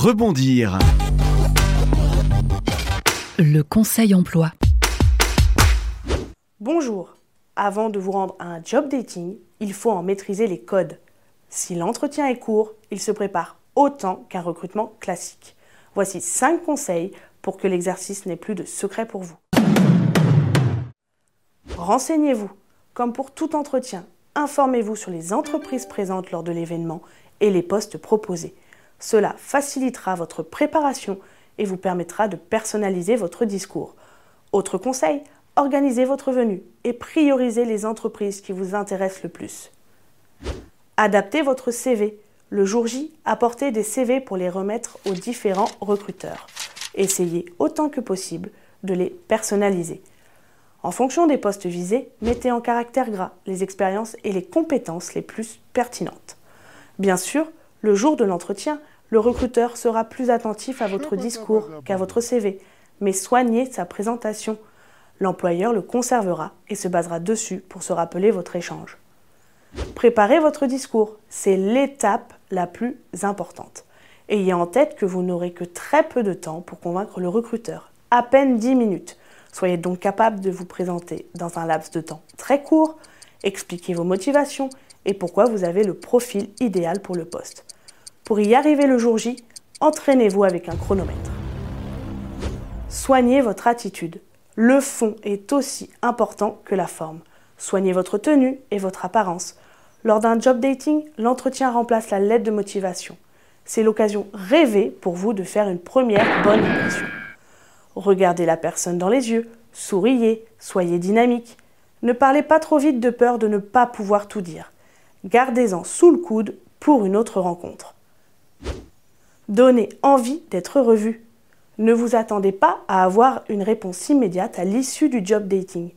Rebondir. Le conseil emploi. Bonjour. Avant de vous rendre à un job dating, il faut en maîtriser les codes. Si l'entretien est court, il se prépare autant qu'un recrutement classique. Voici 5 conseils pour que l'exercice n'ait plus de secret pour vous. Renseignez-vous. Comme pour tout entretien, informez-vous sur les entreprises présentes lors de l'événement et les postes proposés. Cela facilitera votre préparation et vous permettra de personnaliser votre discours. Autre conseil, organisez votre venue et priorisez les entreprises qui vous intéressent le plus. Adaptez votre CV. Le jour J, apportez des CV pour les remettre aux différents recruteurs. Essayez autant que possible de les personnaliser. En fonction des postes visés, mettez en caractère gras les expériences et les compétences les plus pertinentes. Bien sûr, le jour de l'entretien, le recruteur sera plus attentif à votre discours qu'à votre CV, mais soignez sa présentation. L'employeur le conservera et se basera dessus pour se rappeler votre échange. Préparez votre discours, c'est l'étape la plus importante. Ayez en tête que vous n'aurez que très peu de temps pour convaincre le recruteur, à peine 10 minutes. Soyez donc capable de vous présenter dans un laps de temps très court, expliquez vos motivations et pourquoi vous avez le profil idéal pour le poste. Pour y arriver le jour J, entraînez-vous avec un chronomètre. Soignez votre attitude. Le fond est aussi important que la forme. Soignez votre tenue et votre apparence. Lors d'un job dating, l'entretien remplace la lettre de motivation. C'est l'occasion rêvée pour vous de faire une première bonne impression. Regardez la personne dans les yeux, souriez, soyez dynamique. Ne parlez pas trop vite de peur de ne pas pouvoir tout dire. Gardez-en sous le coude pour une autre rencontre. Donnez envie d'être revu. Ne vous attendez pas à avoir une réponse immédiate à l'issue du job dating.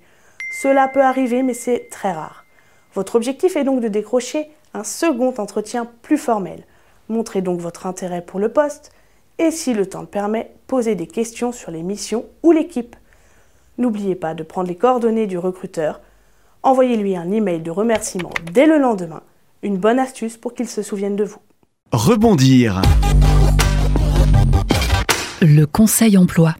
Cela peut arriver, mais c'est très rare. Votre objectif est donc de décrocher un second entretien plus formel. Montrez donc votre intérêt pour le poste et, si le temps le permet, posez des questions sur les missions ou l'équipe. N'oubliez pas de prendre les coordonnées du recruteur. Envoyez-lui un email de remerciement dès le lendemain, une bonne astuce pour qu'il se souvienne de vous. Rebondir. Le conseil emploi.